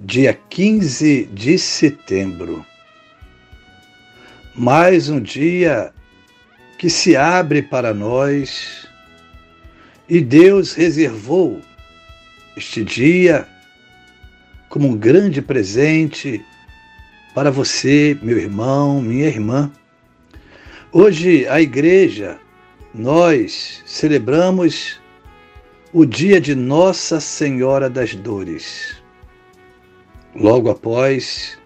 dia 15 de setembro. Mais um dia que se abre para nós e Deus reservou este dia como um grande presente para você, meu irmão, minha irmã. Hoje, a igreja, nós celebramos o dia de Nossa Senhora das Dores. Logo após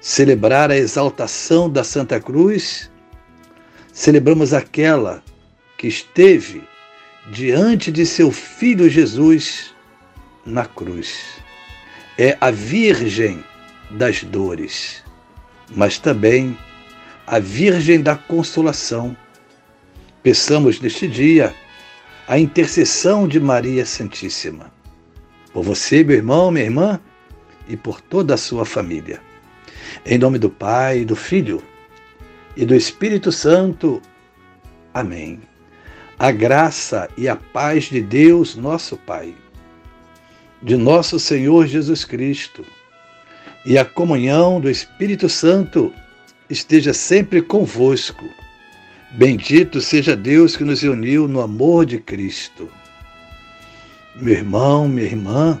celebrar a exaltação da Santa Cruz, celebramos aquela que esteve diante de seu filho Jesus na cruz. É a Virgem das dores, mas também a Virgem da consolação. Peçamos neste dia a intercessão de Maria Santíssima. Por você, meu irmão, minha irmã, e por toda a sua família. Em nome do Pai, do Filho e do Espírito Santo. Amém. A graça e a paz de Deus, nosso Pai, de nosso Senhor Jesus Cristo e a comunhão do Espírito Santo esteja sempre convosco. Bendito seja Deus que nos uniu no amor de Cristo. Meu irmão, minha irmã,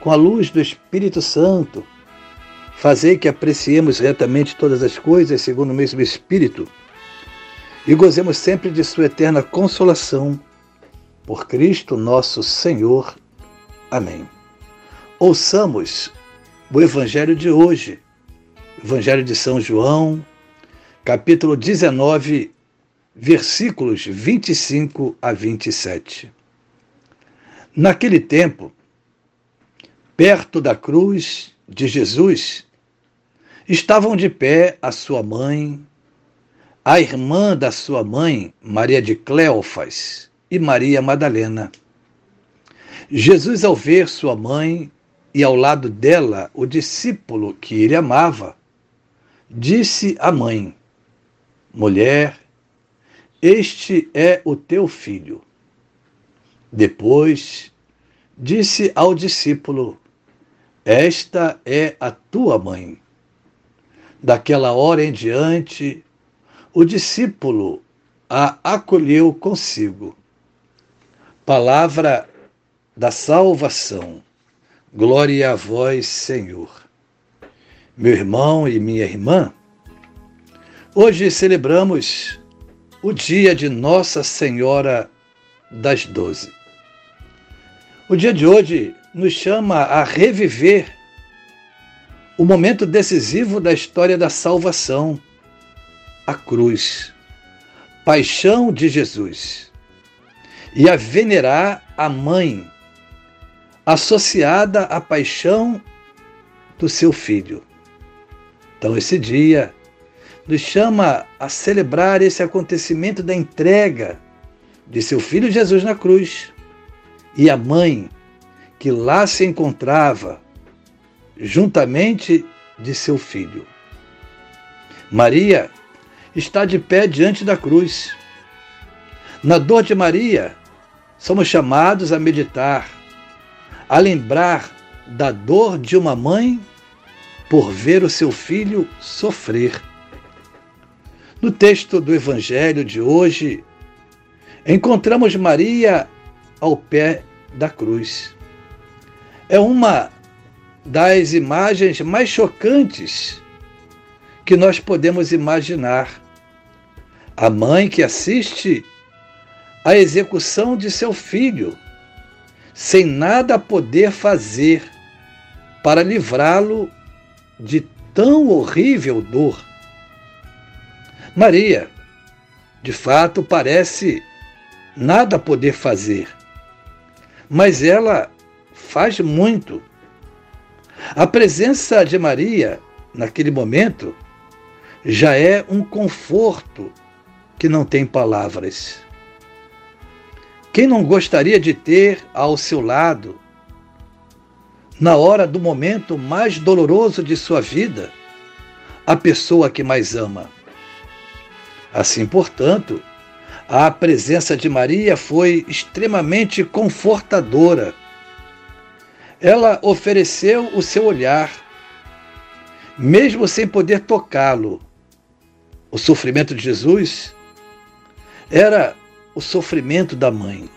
com a luz do Espírito Santo, fazei que apreciemos retamente todas as coisas segundo o mesmo Espírito e gozemos sempre de Sua eterna consolação. Por Cristo nosso Senhor. Amém. Ouçamos o Evangelho de hoje, Evangelho de São João, capítulo 19, versículos 25 a 27. Naquele tempo, Perto da cruz de Jesus estavam de pé a sua mãe, a irmã da sua mãe, Maria de Cleófas, e Maria Madalena. Jesus, ao ver sua mãe e ao lado dela o discípulo que ele amava, disse à mãe: Mulher, este é o teu filho. Depois disse ao discípulo: esta é a tua mãe. Daquela hora em diante, o discípulo a acolheu consigo. Palavra da salvação. Glória a vós, Senhor. Meu irmão e minha irmã, hoje celebramos o dia de Nossa Senhora das Doze. O dia de hoje nos chama a reviver o momento decisivo da história da salvação, a cruz, paixão de Jesus, e a venerar a mãe, associada à paixão do seu filho. Então, esse dia nos chama a celebrar esse acontecimento da entrega de seu filho Jesus na cruz e a mãe que lá se encontrava, juntamente de seu filho. Maria está de pé diante da cruz. Na dor de Maria, somos chamados a meditar, a lembrar da dor de uma mãe por ver o seu filho sofrer. No texto do Evangelho de hoje, encontramos Maria ao pé da cruz. É uma das imagens mais chocantes que nós podemos imaginar. A mãe que assiste à execução de seu filho, sem nada poder fazer para livrá-lo de tão horrível dor. Maria, de fato, parece nada poder fazer, mas ela faz muito. A presença de Maria, naquele momento, já é um conforto que não tem palavras. Quem não gostaria de ter ao seu lado, na hora do momento mais doloroso de sua vida, a pessoa que mais ama? Assim, portanto, a presença de Maria foi extremamente confortadora. Ela ofereceu o seu olhar, mesmo sem poder tocá-lo. O sofrimento de Jesus era o sofrimento da mãe.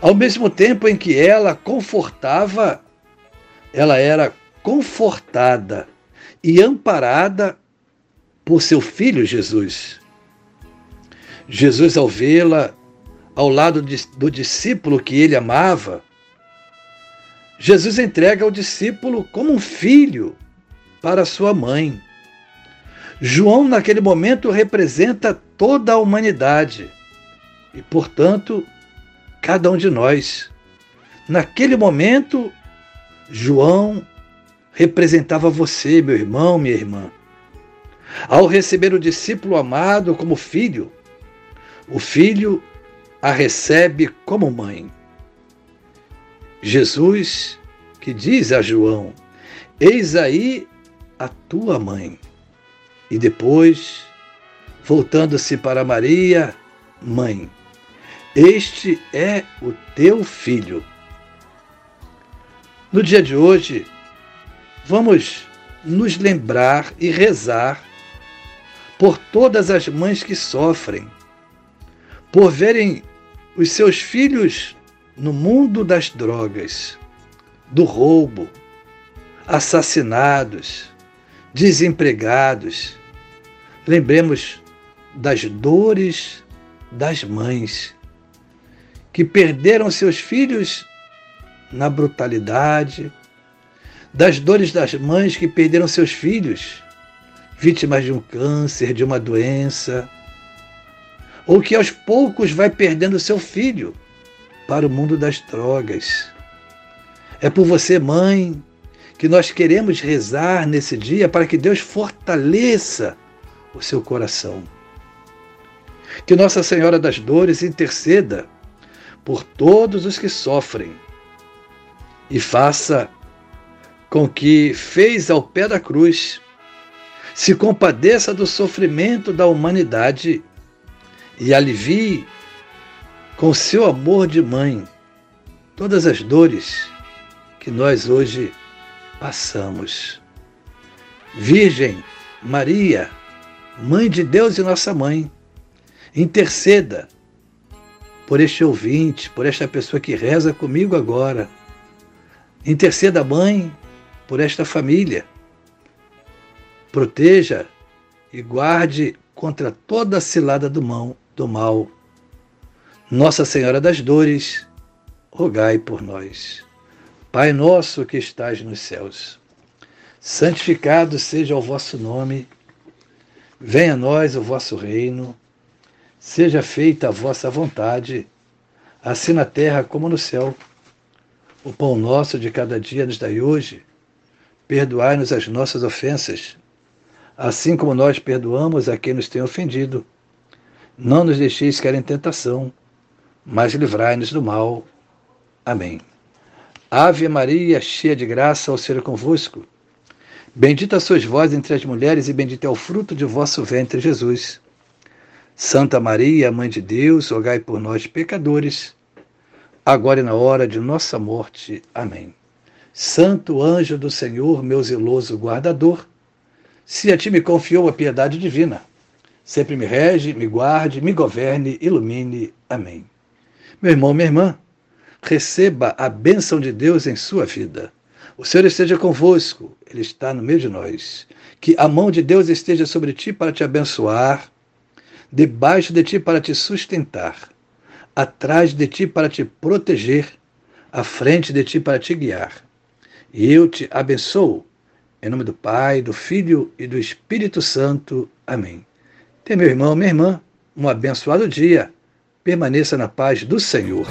Ao mesmo tempo em que ela confortava, ela era confortada e amparada por seu filho Jesus. Jesus, ao vê-la ao lado do discípulo que ele amava, Jesus entrega ao discípulo como um filho para sua mãe. João, naquele momento, representa toda a humanidade e, portanto, cada um de nós. Naquele momento, João representava você, meu irmão, minha irmã. Ao receber o discípulo amado como filho, o filho a recebe como mãe. Jesus que diz a João: Eis aí a tua mãe. E depois, voltando-se para Maria, mãe, este é o teu filho. No dia de hoje, vamos nos lembrar e rezar por todas as mães que sofrem, por verem os seus filhos no mundo das drogas, do roubo, assassinados, desempregados. Lembremos das dores das mães que perderam seus filhos na brutalidade, das dores das mães que perderam seus filhos vítimas de um câncer, de uma doença, ou que aos poucos vai perdendo seu filho para o mundo das drogas. É por você, mãe, que nós queremos rezar nesse dia para que Deus fortaleça o seu coração. Que Nossa Senhora das Dores interceda por todos os que sofrem e faça com que fez ao pé da cruz se compadeça do sofrimento da humanidade e alivie com seu amor de mãe todas as dores que nós hoje passamos. Virgem Maria, Mãe de Deus e nossa mãe, interceda por este ouvinte, por esta pessoa que reza comigo agora. Interceda, mãe, por esta família proteja e guarde contra toda a cilada do, mão, do mal. Nossa Senhora das Dores, rogai por nós. Pai nosso que estás nos céus, santificado seja o vosso nome, venha a nós o vosso reino, seja feita a vossa vontade, assim na terra como no céu. O pão nosso de cada dia nos dai hoje, perdoai-nos as nossas ofensas, assim como nós perdoamos a quem nos tem ofendido. Não nos deixeis cair em tentação, mas livrai-nos do mal. Amém. Ave Maria, cheia de graça, ao ser convosco. Bendita sois vós entre as mulheres, e bendito é o fruto de vosso ventre, Jesus. Santa Maria, Mãe de Deus, rogai por nós, pecadores, agora e na hora de nossa morte. Amém. Santo anjo do Senhor, meu zeloso guardador, se a ti me confiou a piedade divina, sempre me rege, me guarde, me governe, ilumine. Amém. Meu irmão, minha irmã, receba a bênção de Deus em sua vida. O Senhor esteja convosco, Ele está no meio de nós. Que a mão de Deus esteja sobre ti para te abençoar, debaixo de ti para te sustentar, atrás de ti para te proteger, à frente de ti para te guiar. E eu te abençoo, em nome do Pai, do Filho e do Espírito Santo. Amém. Tem meu irmão, minha irmã, um abençoado dia. Permaneça na paz do Senhor.